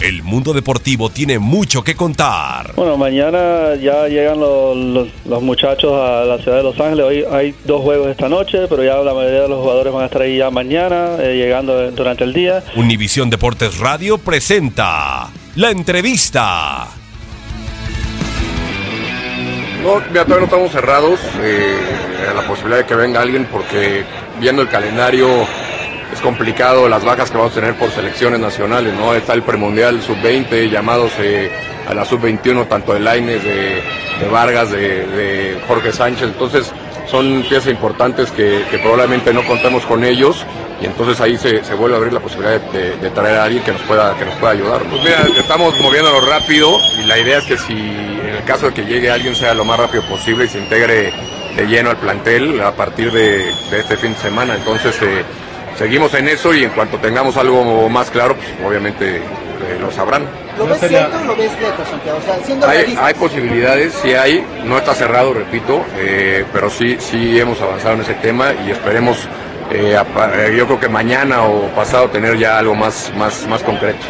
El mundo deportivo tiene mucho que contar. Bueno, mañana ya llegan los, los, muchachos a la ciudad de Los Ángeles. Hoy hay dos juegos esta noche, pero ya la mayoría de los jugadores van a estar ahí ya mañana, eh, llegando durante el día. Univisión Deportes Radio presenta la entrevista. No, ya todavía no estamos cerrados eh, a la posibilidad de que venga alguien porque viendo el calendario es complicado las bajas que vamos a tener por selecciones nacionales, ¿no? Está el premundial sub-20, llamados eh, a la sub-21, tanto de Laines, de, Vargas, de, Jorge Sánchez, entonces son piezas importantes que, probablemente no contamos con ellos y entonces ahí se, vuelve a abrir la posibilidad de, traer a alguien que nos pueda, que nos pueda ayudar. Pues mira, estamos moviéndolo rápido y la idea es que si en el caso de que llegue alguien sea lo más rápido posible y se integre de lleno al plantel a partir de, este fin de semana, entonces... Eh, seguimos en eso y en cuanto tengamos algo más claro, pues obviamente eh, lo sabrán. ¿Lo ves cierto o lo ves lejos, Santiago? O sea, siendo hay, hay, posibilidades, sí hay, no está cerrado, repito, eh, pero sí, sí hemos avanzado en ese tema y esperemos, eh, yo creo que mañana o pasado tener ya algo más, más, más concreto.